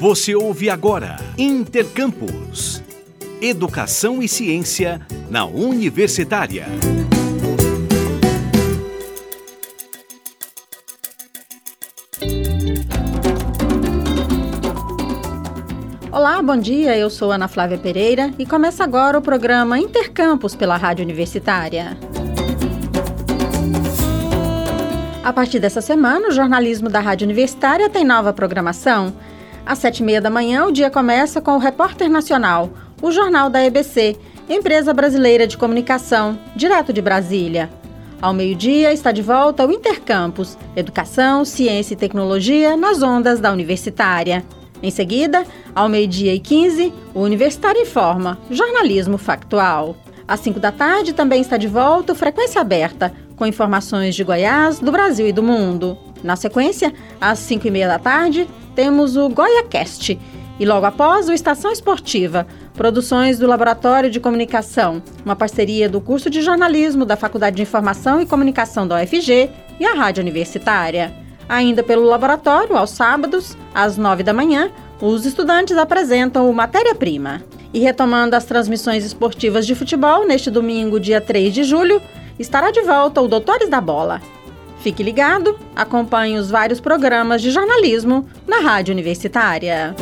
Você ouve agora Intercampus. Educação e ciência na Universitária. Olá, bom dia. Eu sou Ana Flávia Pereira e começa agora o programa Intercampus pela Rádio Universitária. A partir dessa semana, o jornalismo da Rádio Universitária tem nova programação. Às sete e meia da manhã, o dia começa com o Repórter Nacional, o jornal da EBC, empresa brasileira de comunicação, direto de Brasília. Ao meio-dia está de volta o Intercampus, Educação, Ciência e Tecnologia nas ondas da Universitária. Em seguida, ao meio-dia e 15, o Universitário Informa, jornalismo factual. Às 5 da tarde também está de volta o Frequência Aberta, com informações de Goiás, do Brasil e do mundo. Na sequência, às 5 e meia da tarde, temos o GoiaCast. E logo após, o Estação Esportiva, produções do Laboratório de Comunicação, uma parceria do curso de jornalismo da Faculdade de Informação e Comunicação da UFG e a Rádio Universitária. Ainda pelo laboratório, aos sábados, às 9 da manhã, os estudantes apresentam o Matéria-Prima. E retomando as transmissões esportivas de futebol, neste domingo, dia 3 de julho, estará de volta o Doutores da Bola. Fique ligado, acompanhe os vários programas de jornalismo na Rádio Universitária.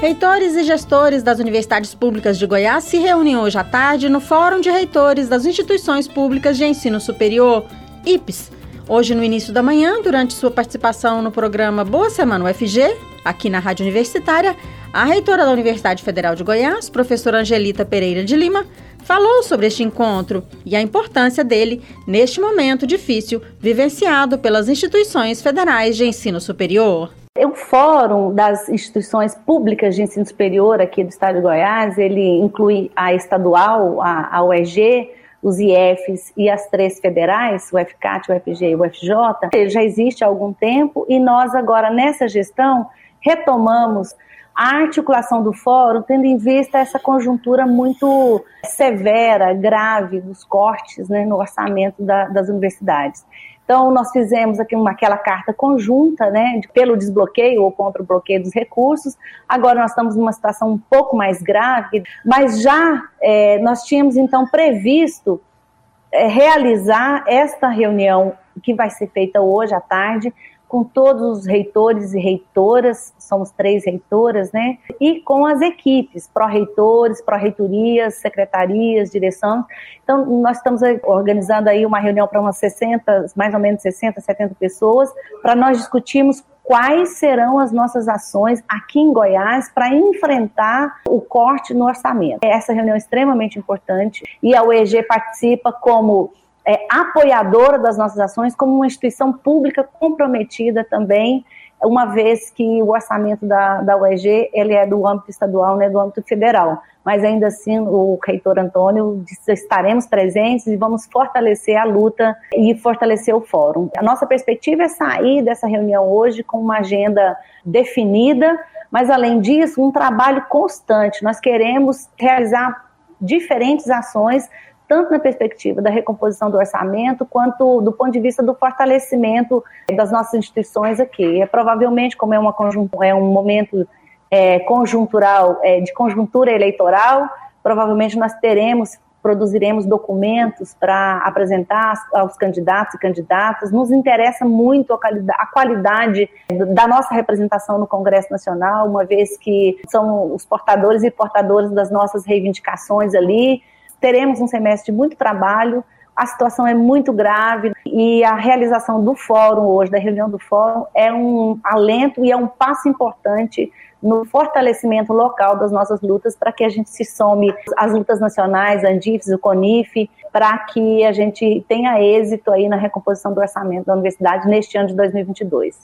Reitores e gestores das universidades públicas de Goiás se reúnem hoje à tarde no Fórum de Reitores das Instituições Públicas de Ensino Superior, IPES. Hoje, no início da manhã, durante sua participação no programa Boa Semana UFG, aqui na Rádio Universitária, a reitora da Universidade Federal de Goiás, professora Angelita Pereira de Lima, falou sobre este encontro e a importância dele neste momento difícil vivenciado pelas instituições federais de ensino superior. O Fórum das Instituições Públicas de Ensino Superior aqui do Estado de Goiás, ele inclui a estadual, a, a UEG, os IFs e as três federais, o FCAT, o FG e o FJ, ele já existe há algum tempo e nós agora nessa gestão retomamos a articulação do fórum, tendo em vista essa conjuntura muito severa, grave dos cortes né, no orçamento da, das universidades. Então, nós fizemos aqui uma, aquela carta conjunta, né, pelo desbloqueio ou contra o bloqueio dos recursos. Agora nós estamos numa situação um pouco mais grave, mas já é, nós tínhamos então previsto é, realizar esta reunião que vai ser feita hoje à tarde, com todos os reitores e reitoras, somos três reitoras, né? E com as equipes, pró-reitores, pró-reitorias, secretarias, direção. Então, nós estamos organizando aí uma reunião para umas 60, mais ou menos 60, 70 pessoas, para nós discutirmos quais serão as nossas ações aqui em Goiás para enfrentar o corte no orçamento. Essa reunião é extremamente importante e a UEG participa como é, apoiadora das nossas ações, como uma instituição pública comprometida também, uma vez que o orçamento da, da UEG ele é do âmbito estadual, não é do âmbito federal. Mas ainda assim, o reitor Antônio disse, estaremos presentes e vamos fortalecer a luta e fortalecer o fórum. A nossa perspectiva é sair dessa reunião hoje com uma agenda definida, mas além disso, um trabalho constante. Nós queremos realizar diferentes ações tanto na perspectiva da recomposição do orçamento, quanto do ponto de vista do fortalecimento das nossas instituições aqui. É provavelmente, como é, uma é um momento é, conjuntural, é, de conjuntura eleitoral, provavelmente nós teremos produziremos documentos para apresentar aos candidatos e candidatas. Nos interessa muito a a qualidade, da nossa representação no Congresso Nacional, uma vez que são os portadores e portadoras das nossas reivindicações ali, teremos um semestre de muito trabalho, a situação é muito grave e a realização do fórum hoje, da reunião do fórum, é um alento e é um passo importante no fortalecimento local das nossas lutas para que a gente se some às lutas nacionais, Andifes, o CONIF, para que a gente tenha êxito aí na recomposição do orçamento da universidade neste ano de 2022.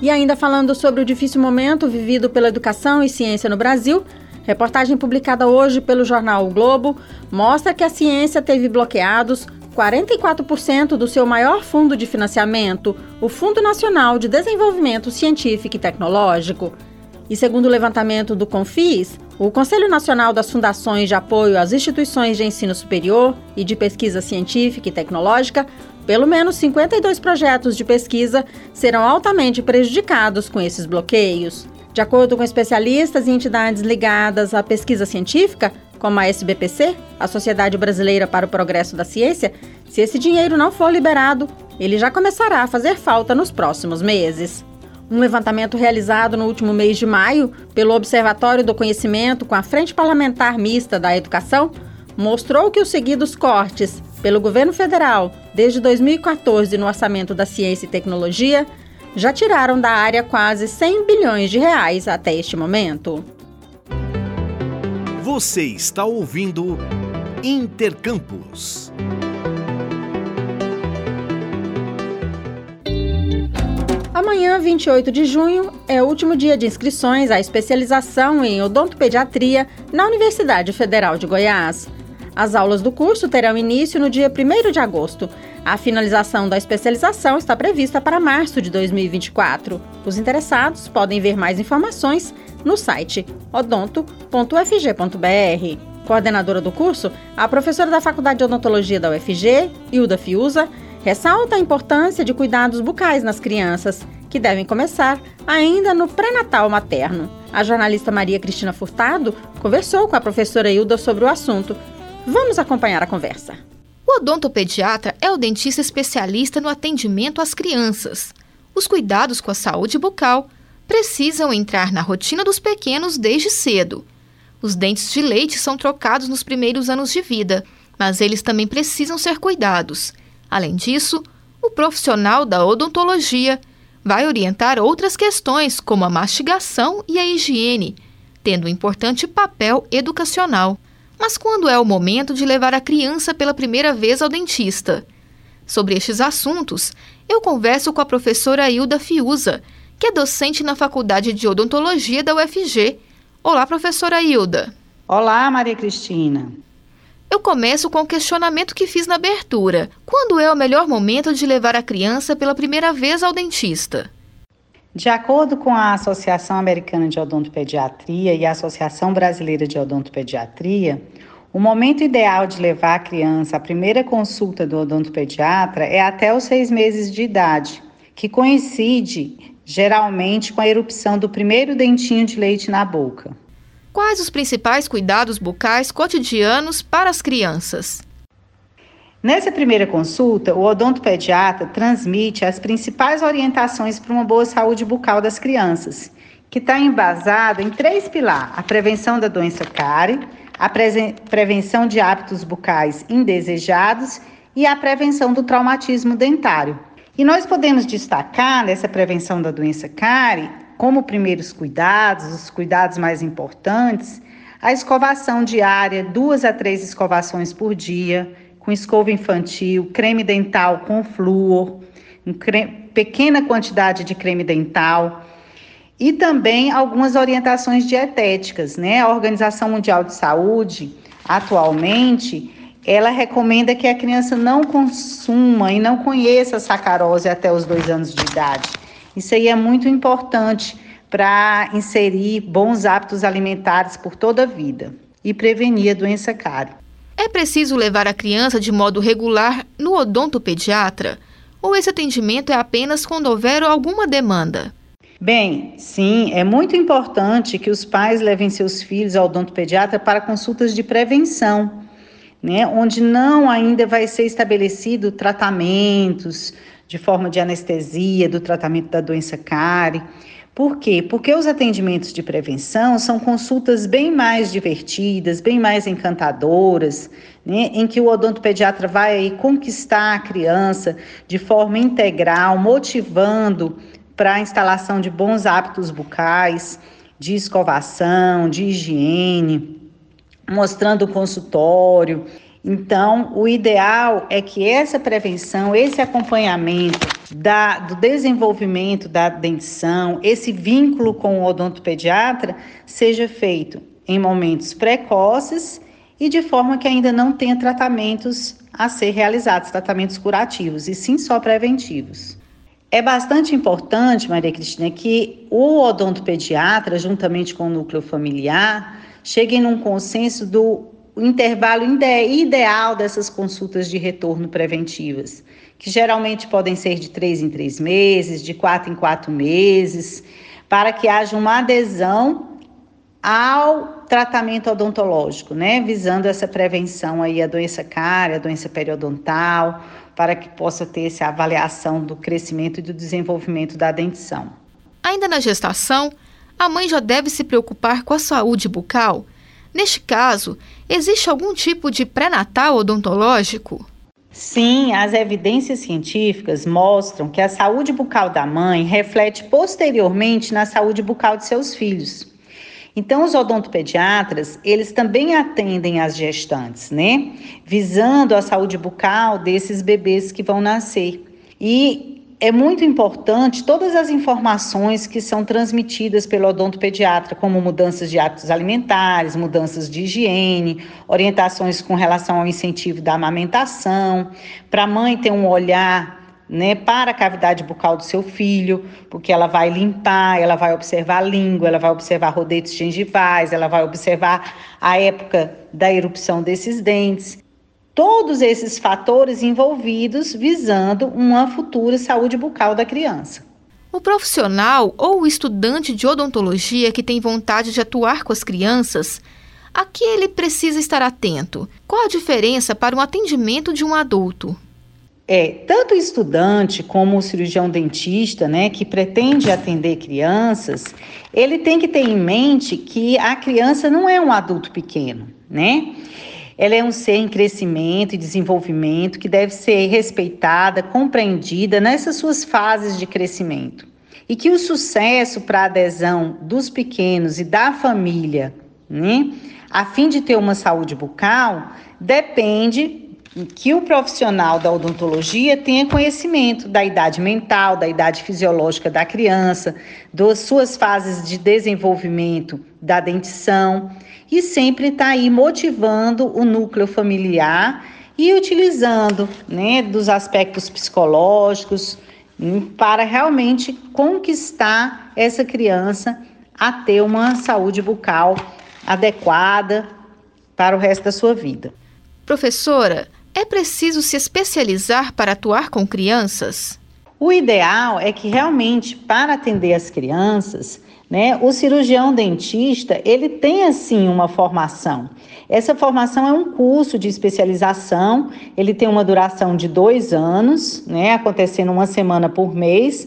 E ainda falando sobre o difícil momento vivido pela educação e ciência no Brasil, Reportagem publicada hoje pelo jornal o Globo mostra que a ciência teve bloqueados 44% do seu maior fundo de financiamento, o Fundo Nacional de Desenvolvimento Científico e Tecnológico. E segundo o levantamento do Confis, o Conselho Nacional das Fundações de Apoio às Instituições de Ensino Superior e de Pesquisa Científica e Tecnológica, Pelo menos 52 projetos de pesquisa serão altamente prejudicados com esses bloqueios. De acordo com especialistas e entidades ligadas à pesquisa científica, como a SBPC, a Sociedade Brasileira para o Progresso da Ciência, se esse dinheiro não for liberado, ele já começará a fazer falta nos próximos meses. Um levantamento realizado no último mês de maio pelo Observatório do Conhecimento com a Frente Parlamentar Mista da Educação mostrou que os seguidos cortes pelo governo federal desde 2014 no orçamento da ciência e tecnologia já tiraram da área quase 100 bilhões de reais até este momento. Você está ouvindo Intercampus. Amanhã, 28 de junho, é o último dia de inscrições à especialização em odontopediatria na Universidade Federal de Goiás. As aulas do curso terão início no dia 1 de agosto. A finalização da especialização está prevista para março de 2024. Os interessados podem ver mais informações no site odonto.ufg.br. Coordenadora do curso, a professora da Faculdade de Odontologia da UFG, Hilda Fiuza, ressalta a importância de cuidados bucais nas crianças, que devem começar ainda no pré-natal materno. A jornalista Maria Cristina Furtado conversou com a professora Hilda sobre o assunto Vamos acompanhar a conversa. O odontopediatra é o dentista especialista no atendimento às crianças. Os cuidados com a saúde bucal precisam entrar na rotina dos pequenos desde cedo. Os dentes de leite são trocados nos primeiros anos de vida, mas eles também precisam ser cuidados. Além disso, o profissional da odontologia vai orientar outras questões, como a mastigação e a higiene, tendo um importante papel educacional. Mas quando é o momento de levar a criança pela primeira vez ao dentista? Sobre estes assuntos, eu converso com a professora Hilda Fiuza, que é docente na Faculdade de Odontologia da UFG. Olá, professora Hilda. Olá, Maria Cristina. Eu começo com o questionamento que fiz na abertura. Quando é o melhor momento de levar a criança pela primeira vez ao dentista? De acordo com a Associação Americana de Odontopediatria e a Associação Brasileira de Odontopediatria, o momento ideal de levar a criança à primeira consulta do odontopediatra é até os seis meses de idade, que coincide geralmente com a erupção do primeiro dentinho de leite na boca. Quais os principais cuidados bucais cotidianos para as crianças? Nessa primeira consulta, o odontopediatra transmite as principais orientações para uma boa saúde bucal das crianças, que está embasada em três pilares: a prevenção da doença cárie, a prevenção de hábitos bucais indesejados e a prevenção do traumatismo dentário. E nós podemos destacar nessa prevenção da doença cárie, como primeiros cuidados, os cuidados mais importantes, a escovação diária, duas a três escovações por dia, com escova infantil, creme dental com flúor, creme, pequena quantidade de creme dental e também algumas orientações dietéticas, né? A Organização Mundial de Saúde, atualmente, ela recomenda que a criança não consuma e não conheça a sacarose até os dois anos de idade. Isso aí é muito importante para inserir bons hábitos alimentares por toda a vida e prevenir a doença cárie. É preciso levar a criança de modo regular no odontopediatra? Ou esse atendimento é apenas quando houver alguma demanda? Bem, sim, é muito importante que os pais levem seus filhos ao odontopediatra para consultas de prevenção, né, onde não ainda vai ser estabelecido tratamentos de forma de anestesia do tratamento da doença cárie. Por quê? Porque os atendimentos de prevenção são consultas bem mais divertidas, bem mais encantadoras, né? em que o odontopediatra vai conquistar a criança de forma integral, motivando para a instalação de bons hábitos bucais, de escovação, de higiene, mostrando o consultório. Então, o ideal é que essa prevenção, esse acompanhamento da, do desenvolvimento da dentição, esse vínculo com o odontopediatra, seja feito em momentos precoces e de forma que ainda não tenha tratamentos a ser realizados, tratamentos curativos, e sim só preventivos. É bastante importante, Maria Cristina, que o odontopediatra, juntamente com o núcleo familiar, cheguem num consenso do o intervalo ideal dessas consultas de retorno preventivas, que geralmente podem ser de três em três meses, de quatro em quatro meses, para que haja uma adesão ao tratamento odontológico, né, visando essa prevenção aí a doença cária, a doença periodontal, para que possa ter essa avaliação do crescimento e do desenvolvimento da dentição. Ainda na gestação, a mãe já deve se preocupar com a saúde bucal? Neste caso, existe algum tipo de pré-natal odontológico? Sim, as evidências científicas mostram que a saúde bucal da mãe reflete posteriormente na saúde bucal de seus filhos. Então, os odontopediatras, eles também atendem as gestantes, né? Visando a saúde bucal desses bebês que vão nascer. E é muito importante todas as informações que são transmitidas pelo odontopediatra, como mudanças de hábitos alimentares, mudanças de higiene, orientações com relação ao incentivo da amamentação, para a mãe ter um olhar né, para a cavidade bucal do seu filho, porque ela vai limpar, ela vai observar a língua, ela vai observar rodetes gengivais, ela vai observar a época da erupção desses dentes todos esses fatores envolvidos visando uma futura saúde bucal da criança. O profissional ou o estudante de odontologia que tem vontade de atuar com as crianças, a que ele precisa estar atento? Qual a diferença para o atendimento de um adulto? É, tanto o estudante como o cirurgião dentista, né, que pretende atender crianças, ele tem que ter em mente que a criança não é um adulto pequeno, né? Ela é um ser em crescimento e desenvolvimento que deve ser respeitada, compreendida nessas suas fases de crescimento. E que o sucesso para a adesão dos pequenos e da família, né, a fim de ter uma saúde bucal, depende que o profissional da odontologia tenha conhecimento da idade mental, da idade fisiológica da criança, das suas fases de desenvolvimento da dentição e sempre está aí motivando o núcleo familiar e utilizando né, dos aspectos psicológicos hum, para realmente conquistar essa criança a ter uma saúde bucal adequada para o resto da sua vida. Professora, é preciso se especializar para atuar com crianças? O ideal é que realmente, para atender as crianças, né, o cirurgião dentista ele tem assim uma formação. Essa formação é um curso de especialização, ele tem uma duração de dois anos, né, acontecendo uma semana por mês,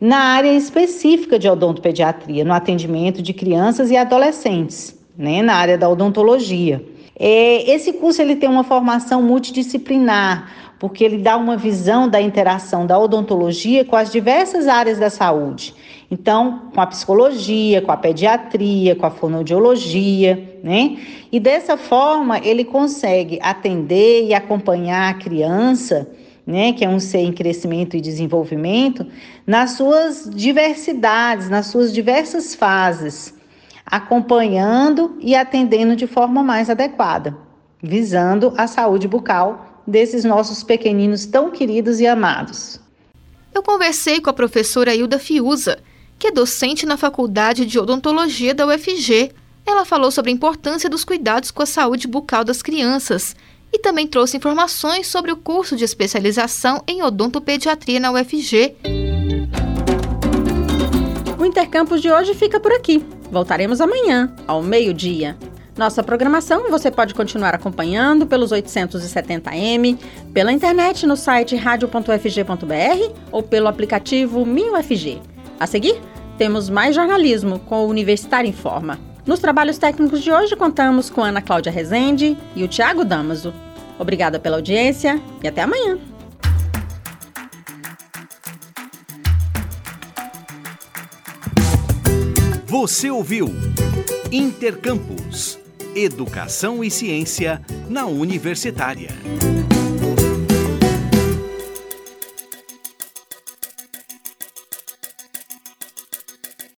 na área específica de odontopediatria, no atendimento de crianças e adolescentes, né, na área da odontologia. É, esse curso ele tem uma formação multidisciplinar, porque ele dá uma visão da interação da odontologia com as diversas áreas da saúde. Então, com a psicologia, com a pediatria, com a fonoaudiologia, né? E dessa forma, ele consegue atender e acompanhar a criança, né, que é um ser em crescimento e desenvolvimento, nas suas diversidades, nas suas diversas fases acompanhando e atendendo de forma mais adequada, visando a saúde bucal desses nossos pequeninos tão queridos e amados. Eu conversei com a professora Hilda Fiuza, que é docente na Faculdade de Odontologia da UFG. Ela falou sobre a importância dos cuidados com a saúde bucal das crianças e também trouxe informações sobre o curso de especialização em odontopediatria na UFG. O Intercampus de hoje fica por aqui. Voltaremos amanhã, ao meio-dia. Nossa programação você pode continuar acompanhando pelos 870m, pela internet no site radio.fg.br ou pelo aplicativo MinUFG. A seguir, temos mais jornalismo com o Universitário em Forma. Nos trabalhos técnicos de hoje contamos com Ana Cláudia Rezende e o Tiago Damaso. Obrigada pela audiência e até amanhã. Você ouviu Intercampus Educação e Ciência na Universitária.